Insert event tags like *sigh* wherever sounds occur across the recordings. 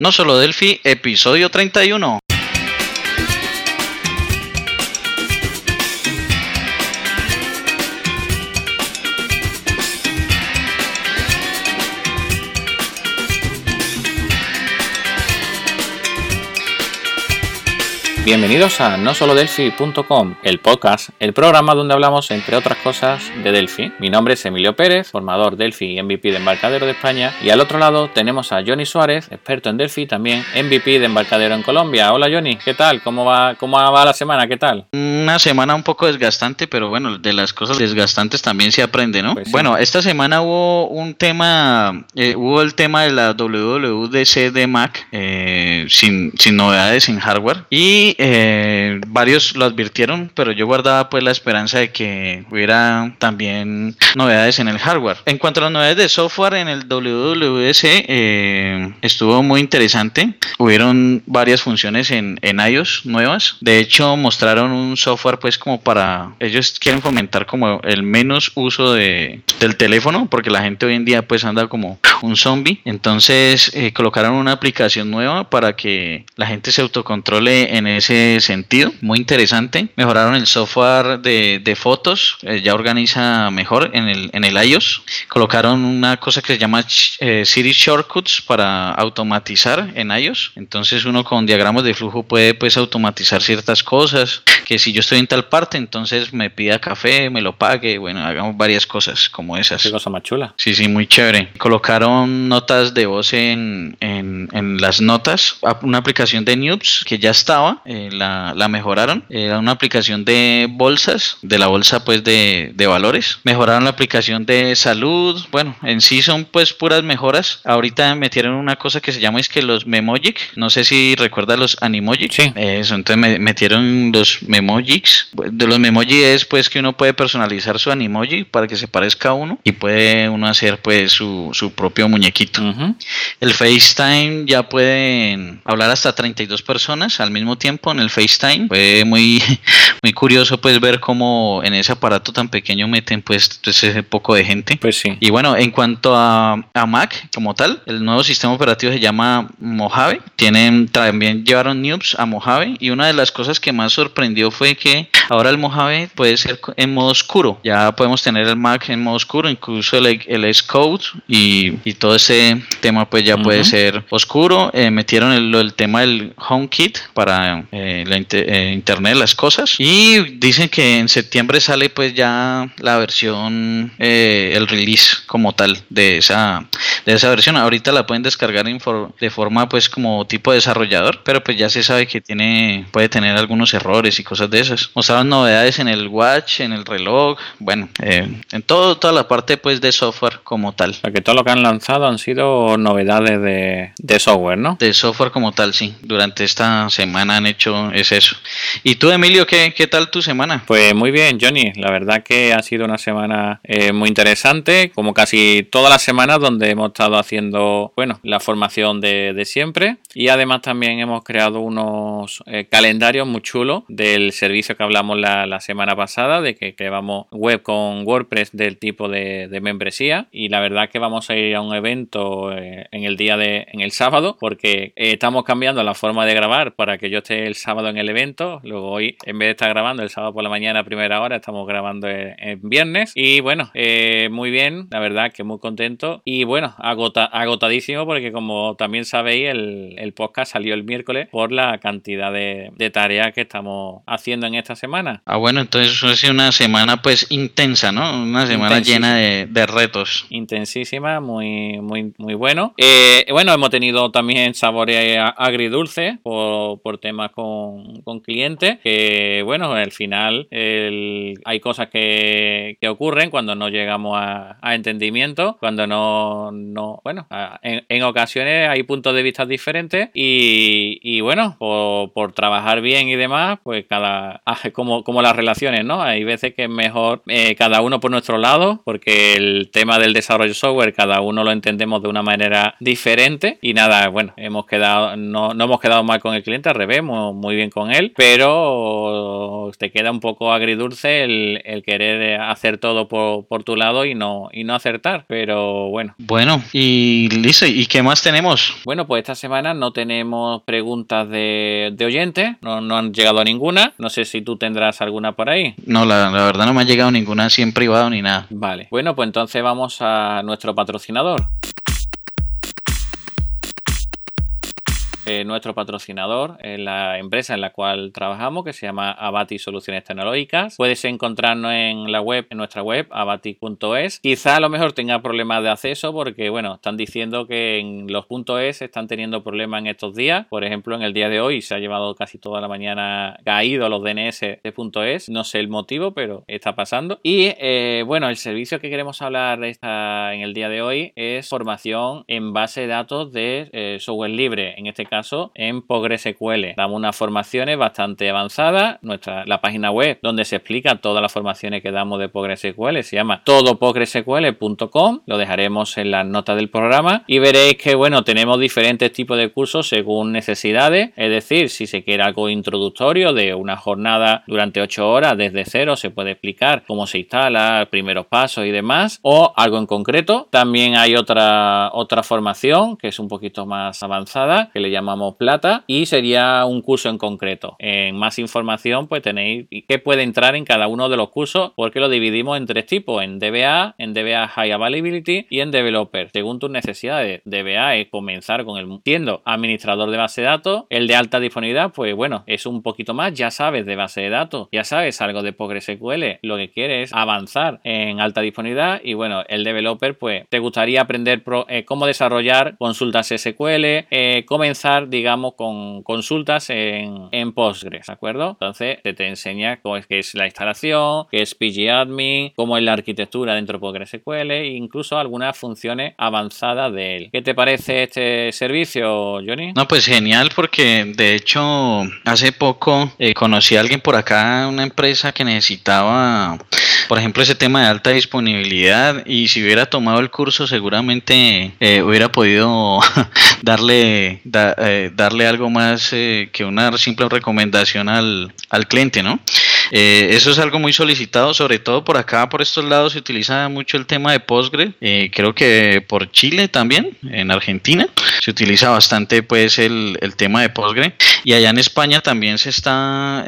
No solo Delphi, episodio 31. Bienvenidos a nosolodelphi.com, el podcast, el programa donde hablamos, entre otras cosas, de Delphi. Mi nombre es Emilio Pérez, formador Delphi y MVP de Embarcadero de España. Y al otro lado tenemos a Johnny Suárez, experto en Delphi, también MVP de Embarcadero en Colombia. Hola Johnny, ¿qué tal? ¿Cómo va, cómo va la semana? ¿Qué tal? Una semana un poco desgastante, pero bueno, de las cosas desgastantes también se aprende, ¿no? Pues sí. Bueno, esta semana hubo un tema, eh, hubo el tema de la WWDC de Mac, eh, sin, sin novedades en hardware. Y eh, varios lo advirtieron, pero yo guardaba pues la esperanza de que hubiera también novedades en el hardware. En cuanto a las novedades de software en el WWDC, eh, estuvo muy interesante. Hubieron varias funciones en, en iOS nuevas. De hecho, mostraron un software pues como para... Ellos quieren fomentar como el menos uso de, del teléfono, porque la gente hoy en día pues anda como un zombie. Entonces eh, colocaron una aplicación nueva para que la gente se autocontrole en ese sentido. Muy interesante. Mejoraron el software de, de fotos. eh, ya organiza mejor en el, en el iOS. Colocaron una cosa que se llama eh, City Shortcuts para automatizar en iOS. Entonces uno con diagramas de flujo puede pues automatizar ciertas cosas. Que si yo estoy en tal parte, entonces me pida café, me lo pague. Bueno, hagamos varias cosas como esas. Qué cosa más chula. Sí, sí, muy chévere. Colocaron notas de voz en, en, en las notas. Una aplicación de Noobs que ya estaba, eh, la, la mejoraron. Era una aplicación de bolsas, de la bolsa pues de, de valores. Mejoraron la aplicación de salud. Bueno, en sí son pues puras mejoras. Ahorita metieron una cosa que se llama es que los Memojic. No sé si recuerda los Animojic. Sí. Eso, entonces me metieron los Memojics. De los Memoji es pues que uno puede personalizar su Animoji para que se parezca a uno y puede uno hacer pues su, su propio muñequito. El FaceTime ya pueden hablar hasta 32 personas al mismo tiempo en el FaceTime. Fue muy, *laughs* muy curioso pues ver cómo en ese aparato tan pequeño meten pues ese poco de gente. Pues sí. Y bueno, en cuanto a, a Mac como tal, el nuevo sistema operativo se llama Mojave. Tienen, también llevaron Noobs a Mojave y una de las cosas que más sorprendió fue que ahora el Mojave puede ser en modo oscuro. Ya podemos tener el Mac en modo oscuro, incluso el, el S-Code y, y todo ese tema pues ya puede ser oscuro. Eh, metieron el, el tema del HomeKit para eh, la eh, Internet las cosas y dicen que en septiembre sale pues ya la versión, eh, el release como tal de esa, de esa versión. Ahorita la pueden descargar de forma pues como tipo desarrollador, pero pues ya se sabe que tiene, puede tener algunos errores y cosas de esas. Mostraron novedades en el watch, en el reloj, bueno, eh, en todo, toda la parte pues de software como tal. O sea, que todo lo que han lanzado han sido novedades de, de software, ¿no? De software como tal, sí. Durante esta semana han hecho es eso. ¿Y tú, Emilio, qué, qué tal tu semana? Pues muy bien, Johnny. La verdad que ha sido una semana eh, muy interesante, como casi todas las semanas donde hemos estado haciendo, bueno, la formación de, de siempre. Y además también hemos creado unos eh, calendarios muy chulos del servicio que hablamos la, semana pasada, de que creamos web con WordPress del tipo de, membresía. Y la verdad que vamos a ir a un evento eh, en el día de, en el sábado, porque eh, estamos cambiando la forma de grabar para que yo esté el sábado en el evento. Luego hoy, en vez de estar grabando el sábado por la mañana a primera hora, estamos grabando en, viernes. Y bueno, muy bien, la verdad que muy contento. Y bueno, agota- agotadísimo porque como también sabéis, el, el podcast salió el miércoles por la cantidad de, de tareas que estamos haciendo en esta semana. Ah, bueno, entonces ha sido una semana pues intensa, ¿no? Una semana llena de, de retos. intensísima, muy, muy, muy bueno. Eh, bueno, hemos tenido también sabores agridulces por, por temas con, con clientes, que bueno, al final el- hay cosas que, que ocurren cuando no llegamos a, a entendimiento, cuando no, no bueno, a- en, en ocasiones hay puntos de vista diferentes y, y bueno, por, por trabajar bien y demás, pues cada, *laughs* ah, como, como las relaciones, ¿no? Hay veces que es mejor eh, cada uno por nuestro lado, porque el tema del desarrollo software cada uno lo entendemos de una manera diferente y nada, bueno, hemos quedado, no, no hemos quedado mal con el cliente, al revés, muy, muy bien con él, pero te queda un poco agridulce el, querer hacer todo por, tu lado y no, y no acertar. Pero bueno. Bueno, y listo, ¿y qué más tenemos? Bueno, pues esta semana no tenemos preguntas de, de oyentes, no, no han llegado a ninguna. No sé si tú tendrás alguna por ahí. No, la, la verdad no me ha llegado ninguna así en privado ni nada. Vale. Bueno, pues entonces vamos a nuestro patrocinador. Eh, nuestro patrocinador, en la empresa en la cual trabajamos, que se llama Abati Soluciones Tecnológicas. Puedes encontrarnos en la web, en nuestra web, abati.es. Quizá a lo mejor tenga problemas de acceso porque, bueno, están diciendo que en los .es están teniendo problemas en estos días. Por ejemplo, en el día de hoy se ha llevado casi toda la mañana caído los DNS de .es. No sé el motivo, pero está pasando. Y, eh, bueno, el servicio que queremos hablar en el día de hoy es formación en base de datos de eh, software libre. En este caso, caso en PostgreSQL. Damos unas formaciones bastante avanzadas. Nuestra, la página web donde se explica todas las formaciones que damos de PostgreSQL se llama todopostgresql.com. Lo dejaremos en las notas del programa y veréis que bueno, tenemos diferentes tipos de cursos según necesidades. Es decir, si se quiere algo introductorio de una jornada durante 8 horas desde cero, se puede explicar cómo se instala, primeros pasos y demás, o algo en concreto. También hay otra, otra formación que es un poquito más avanzada, que le llamamos llamamos plata y sería un curso en concreto. En más información pues tenéis que puede entrar en cada uno de los cursos porque lo dividimos en tres tipos, en DBA, en DBA High Availability y en Developer, según tus necesidades. DBA es comenzar con el siendo administrador de base de datos, el de alta disponibilidad pues bueno, es un poquito más, ya sabes de base de datos, ya sabes algo de PostgreSQL, lo que quieres es avanzar en alta disponibilidad y bueno, el developer pues te gustaría aprender eh, cómo desarrollar consultas SQL, eh, comenzar digamos, con consultas en, en Postgres, ¿de acuerdo? Entonces te, enseña cómo es que es la instalación, qué es pgadmin, cómo es la arquitectura dentro de PostgreSQL e incluso algunas funciones avanzadas de él. ¿Qué te parece este servicio, Johnny? No, pues genial porque de hecho hace poco eh, conocí a alguien por acá, una empresa que necesitaba, por ejemplo, ese tema de alta disponibilidad y si hubiera tomado el curso seguramente eh, hubiera podido *laughs* darle, eh, darle algo más eh, que una simple recomendación al, al cliente, ¿no? Eh, eso es algo muy solicitado, sobre todo por acá, por estos lados se utiliza mucho el tema de Postgre, creo que por Chile también, en Argentina, se utiliza bastante pues el, el tema de Postgre y allá en España también se está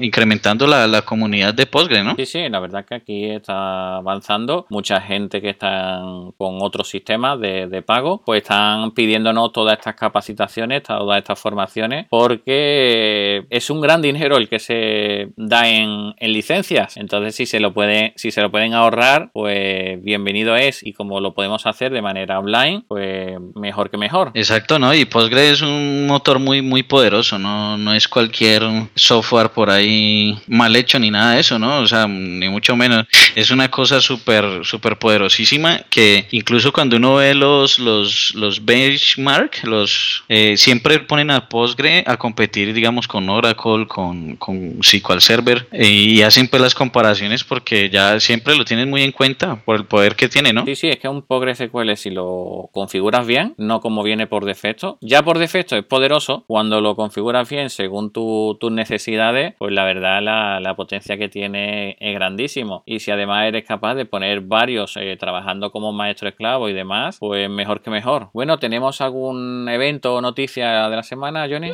incrementando la, la, comunidad de Postgre, ¿no? Sí, sí, la verdad que aquí está avanzando, mucha gente que está con otros sistemas de, de pago, pues están pidiéndonos todas estas capacitaciones, todas estas formaciones, porque es un gran dinero el que se da en, licencias. Entonces, si se lo puede, si se lo pueden ahorrar, pues bienvenido es. Y como lo podemos hacer de manera online, pues mejor que mejor. Exacto, ¿no? Y Postgre es un motor muy, muy poderoso, ¿no? No es cualquier software por ahí mal hecho ni nada de eso, ¿no? O sea, ni mucho menos. Es una cosa súper, súper poderosísima que incluso cuando uno ve los, los, los benchmark, los eh, siempre ponen a Postgre a competir, digamos, con Oracle, con, con SQL Server y hacen pues las comparaciones porque ya siempre lo tienen muy en cuenta por el poder que tiene, ¿no? Sí, sí, es que un PostgreSQL si lo configuras bien, no como viene por defecto, ya por defecto es poderoso, cuando lo configuras bien según tus necesidades, pues la verdad la, potencia que tiene es grandísimo y si además eres capaz de poner varios eh, trabajando como maestro esclavo y demás, pues mejor que mejor. Bueno, tenemos algún evento o noticia de la semana, Johnny?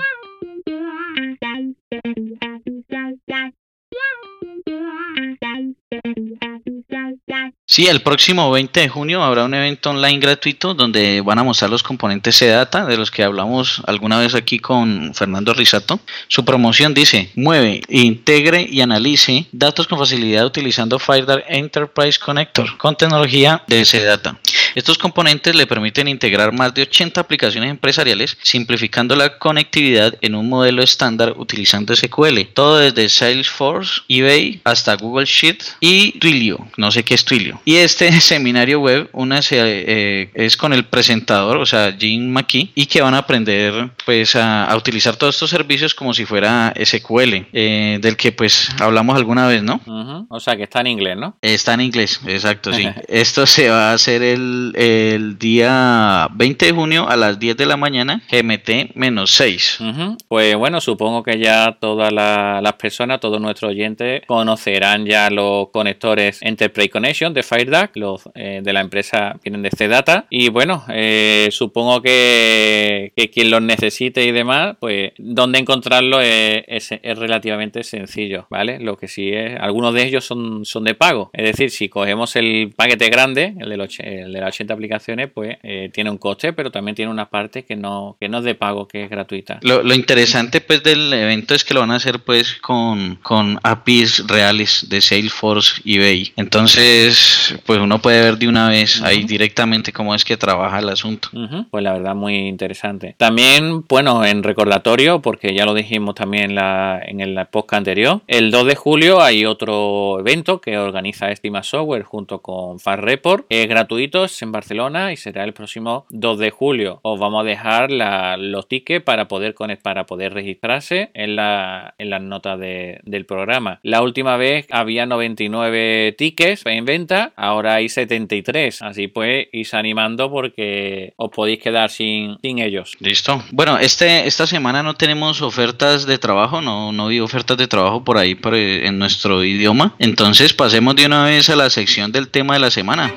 Sí, el próximo 20 de junio habrá un evento online gratuito donde van a mostrar los componentes CData de los que hablamos alguna vez aquí con Fernando Risato. Su promoción dice, mueve, integre y analice datos con facilidad utilizando FireDAR Enterprise Connector con tecnología de CData. Estos componentes le permiten integrar más de 80 aplicaciones empresariales, simplificando la conectividad en un modelo estándar utilizando SQL. Todo desde Salesforce, eBay hasta Google Sheet y Twilio. No sé qué es Twilio Y este *laughs* seminario web, una se, es con el presentador, o sea, Jim McKee, y que van a aprender pues a, utilizar todos estos servicios como si fuera SQL, del que pues hablamos alguna vez, ¿no? O sea, que está en inglés, ¿no? Está en inglés, exacto, sí. *laughs* Esto se va a hacer el, el día 20 de junio a las 10 de la mañana, GMT-6. Pues bueno, supongo que ya todas las personas, todos nuestros oyentes, conocerán ya los conectores Enterprise Connection de FireDAC, los eh, de la empresa vienen de C-Data. Y bueno, eh, supongo que, quien los necesite y demás, pues donde encontrarlo es, es, relativamente sencillo, ¿vale? Lo que sí es, algunos de ellos son, son de pago. Es decir, si cogemos el paquete grande, el de, los, el de las 80 aplicaciones, pues eh, tiene un coste, pero también tiene una parte que no, que no es de pago, que es gratuita. Lo, lo interesante pues del evento es que lo van a hacer pues con, con APIs reales de Salesforce y eBay. Entonces, pues uno puede ver de una vez ahí directamente cómo es que trabaja el asunto. Pues la verdad muy interesante. También, bueno, en recordatorio, porque ya lo dijimos también la, en el podcast anterior, el 2 de julio hay otro evento que organiza Estima Software junto con Far Report. Es gratuito, en Barcelona y será el próximo 2 de julio. Os vamos a dejar los tickets para poder, para poder registrarse en, la, en las notas del programa. La última vez había 99 tickets en venta, ahora hay 73. Así pues, ir animando porque os podéis quedar sin, sin ellos. Listo. Bueno, este, esta semana no tenemos ofertas de trabajo, no, no vi ofertas de trabajo por ahí en nuestro idioma. Entonces pasemos de una vez a la sección del tema de la semana.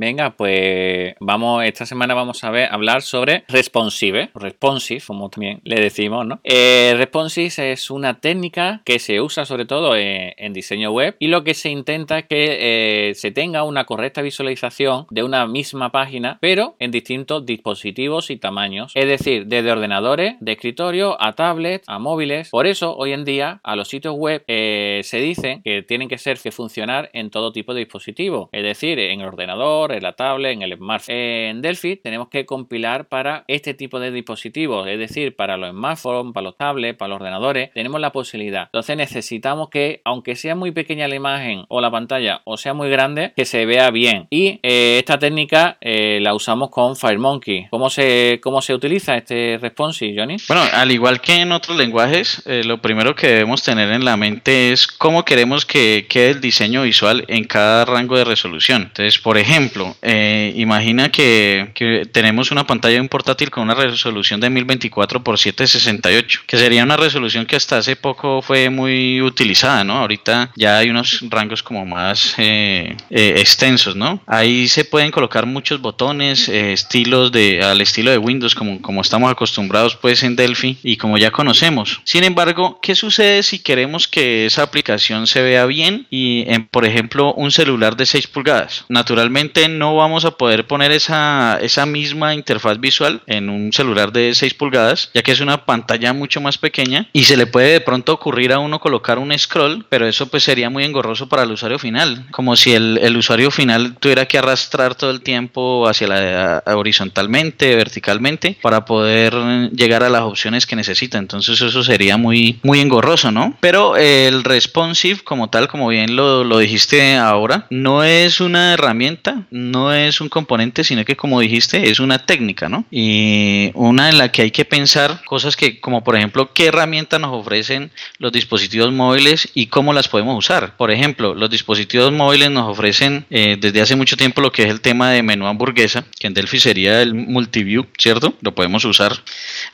Venga, pues vamos, esta semana vamos a ver, hablar sobre responsive, responsive, como también le decimos, ¿no? Eh, responsive es una técnica que se usa sobre todo en, diseño web y lo que se intenta es que eh, se tenga una correcta visualización de una misma página, pero en distintos dispositivos y tamaños, es decir, desde ordenadores, de escritorio, a tablets, a móviles. Por eso, hoy en día, a los sitios web eh, se dice que tienen que ser que funcionar en todo tipo de dispositivos, es decir, en el ordenador, en la tablet, en el smartphone. En Delphi tenemos que compilar para este tipo de dispositivos, es decir, para los smartphones, para los tablets, para los ordenadores, tenemos la posibilidad. Entonces necesitamos que, aunque sea muy pequeña la imagen o la pantalla o sea muy grande, que se vea bien. Y eh, esta técnica eh, la usamos con FireMonkey. ¿Cómo se, cómo se utiliza este responsive, Johnny? Bueno, al igual que en otros lenguajes, eh, lo primero que debemos tener en la mente es cómo queremos que quede el diseño visual en cada rango de resolución. Entonces, por ejemplo, eh, imagina que, tenemos una pantalla de un portátil con una resolución de 1024 x 768, que sería una resolución que hasta hace poco fue muy utilizada, ¿no? Ahorita ya hay unos rangos como más eh, eh, extensos, ¿no? Ahí se pueden colocar muchos botones, estilos de al estilo de Windows, como, como estamos acostumbrados pues en Delphi y como ya conocemos. Sin embargo, ¿qué sucede si queremos que esa aplicación se vea bien y en, por ejemplo, un celular de 6 pulgadas? Naturalmente no vamos a poder poner esa, esa misma interfaz visual en un celular de 6 pulgadas, ya que es una pantalla mucho más pequeña y se le puede de pronto ocurrir a uno colocar un scroll, pero eso pues sería muy engorroso para el usuario final, como si el, el usuario final tuviera que arrastrar todo el tiempo hacia la horizontalmente, verticalmente, para poder llegar a las opciones que necesita. Entonces eso sería muy, muy engorroso, ¿no? Pero el responsive como tal, como bien lo, lo dijiste ahora, no es una herramienta, no es un componente, sino que como dijiste, es una técnica, ¿no? Y una en la que hay que pensar cosas que, como por ejemplo, qué herramientas nos ofrecen los dispositivos móviles y cómo las podemos usar. Por ejemplo, los dispositivos móviles nos ofrecen eh, desde hace mucho tiempo lo que es el tema de menú hamburguesa, que en Delphi sería el multiview, ¿cierto? Lo podemos usar.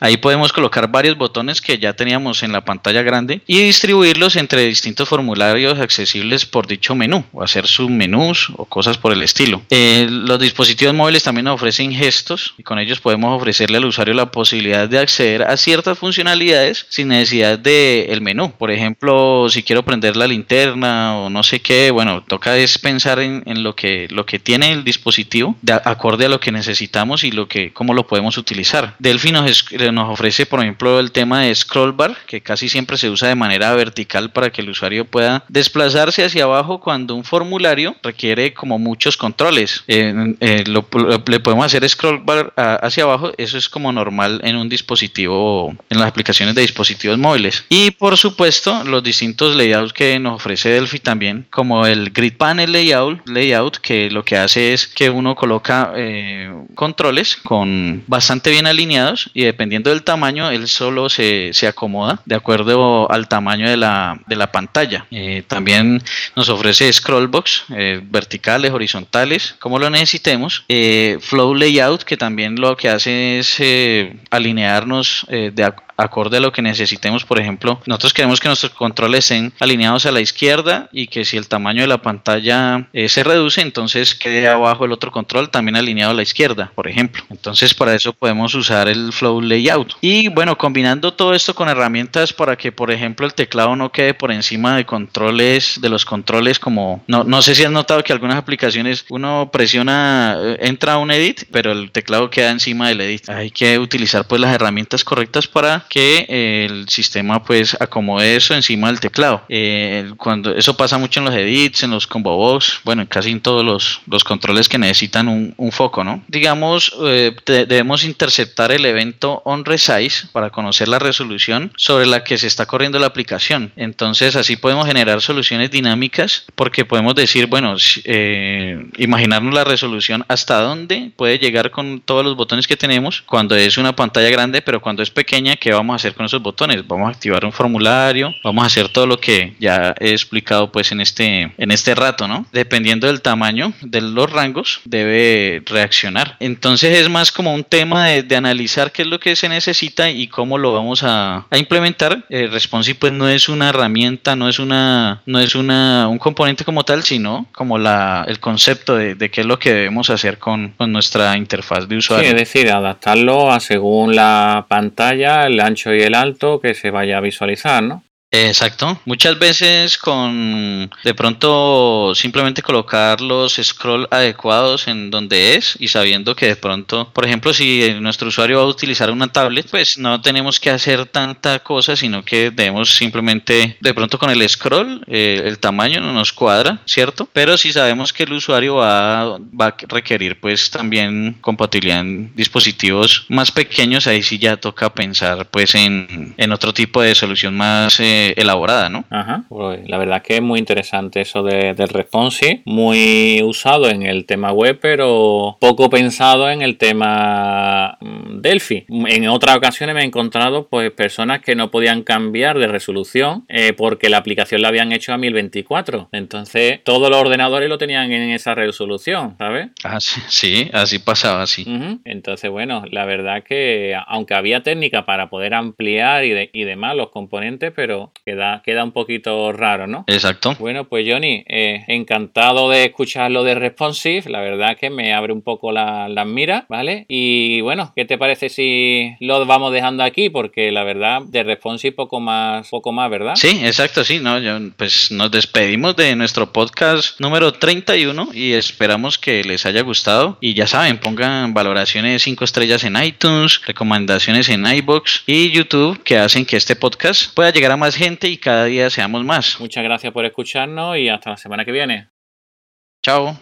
Ahí podemos colocar varios botones que ya teníamos en la pantalla grande y distribuirlos entre distintos formularios accesibles por dicho menú, o hacer submenús o cosas por el estilo. Eh, los dispositivos móviles también ofrecen gestos y con ellos podemos ofrecerle al usuario la posibilidad de acceder a ciertas funcionalidades sin necesidad del el menú. Por ejemplo, si quiero prender la linterna o no sé qué, bueno, toca es pensar en, lo, que, lo que tiene el dispositivo de acorde a lo que necesitamos y lo que, cómo lo podemos utilizar. Delphi nos, nos ofrece, por ejemplo, el tema de scroll bar, que casi siempre se usa de manera vertical para que el usuario pueda desplazarse hacia abajo cuando un formulario requiere como muchos controles controles. le podemos hacer scroll bar hacia abajo, eso es como normal en un dispositivo, en las aplicaciones de dispositivos móviles. Y por supuesto, los distintos layouts que nos ofrece Delphi también, como el Grid Panel Layout, layout que lo que hace es que uno coloca eh, controles con bastante bien alineados y dependiendo del tamaño, él solo se, se acomoda de acuerdo al tamaño de la, de la pantalla. Eh, también nos ofrece scrollbox eh, verticales, horizontales, como lo necesitemos. Flow Layout, que también lo que hace es alinearnos de, acorde a lo que necesitemos. Por ejemplo, nosotros queremos que nuestros controles estén alineados a la izquierda y que si el tamaño de la pantalla eh, se reduce, entonces quede abajo el otro control también alineado a la izquierda, por ejemplo. Entonces, para eso podemos usar el Flow Layout. Y bueno, combinando todo esto con herramientas para que, por ejemplo, el teclado no quede por encima de controles, de los controles como, no, no sé si has notado que algunas aplicaciones uno presiona, eh, entra a un edit, pero el teclado queda encima del edit. Hay que utilizar pues las herramientas correctas para que el sistema pues acomode eso encima del teclado. Eh, cuando eso pasa mucho en los edits, en los combo box, bueno, en casi en todos los, los controles que necesitan un, un foco, ¿no? Digamos, eh, debemos interceptar el evento on resize para conocer la resolución sobre la que se está corriendo la aplicación. Entonces, así podemos generar soluciones dinámicas porque podemos decir, bueno, eh, imaginarnos la resolución hasta dónde puede llegar con todos los botones que tenemos cuando es una pantalla grande, pero cuando es pequeña, que vamos a hacer con esos botones? Vamos a activar un formulario, vamos a hacer todo lo que ya he explicado pues en este, en este rato, ¿no? Dependiendo del tamaño de los rangos, debe reaccionar. Entonces es más como un tema de, analizar qué es lo que se necesita y cómo lo vamos a, implementar. Eh, Responsive pues no es una herramienta, no es una, no es una, un componente como tal, sino como la, el concepto de, qué es lo que debemos hacer con, con nuestra interfaz de usuario. Sí, es decir, adaptarlo a según la pantalla, la ancho y el alto que se vaya a visualizar, ¿no? Exacto. Muchas veces con de pronto simplemente colocar los scroll adecuados en donde es y sabiendo que de pronto, por ejemplo, si nuestro usuario va a utilizar una tablet, pues no tenemos que hacer tanta cosa, sino que debemos simplemente de pronto con el scroll eh, el tamaño no nos cuadra, ¿cierto? Pero si sabemos que el usuario va, va a requerir pues también compatibilidad en dispositivos más pequeños, ahí sí ya toca pensar pues en, en otro tipo de solución más eh, elaborada, ¿no? Ajá. Pues, la verdad que es muy interesante eso de, del responsive, muy usado en el tema web, pero poco pensado en el tema mm, Delphi. En otras ocasiones me he encontrado pues personas que no podían cambiar de resolución eh, porque la aplicación la habían hecho a 1024. Entonces todos los ordenadores lo tenían en esa resolución, ¿sabes? Ah, sí, así pasaba, así. Entonces, bueno, la verdad que aunque había técnica para poder ampliar y, y demás los componentes, pero queda, queda un poquito raro, ¿no? Exacto. Bueno, pues Johnny, eh, encantado de escuchar lo de Responsive, la verdad que me abre un poco las la miras, ¿vale? Y bueno, ¿qué te parece si lo vamos dejando aquí? Porque la verdad, de Responsive poco más, poco más, ¿verdad? Sí, exacto, sí, ¿no? pues nos despedimos de nuestro podcast número 31 y esperamos que les haya gustado. Y ya saben, pongan valoraciones 5 estrellas en iTunes, recomendaciones en iBox y YouTube que hacen que este podcast pueda llegar a más gente y cada día seamos más. Muchas gracias por escucharnos y hasta la semana que viene. Chao.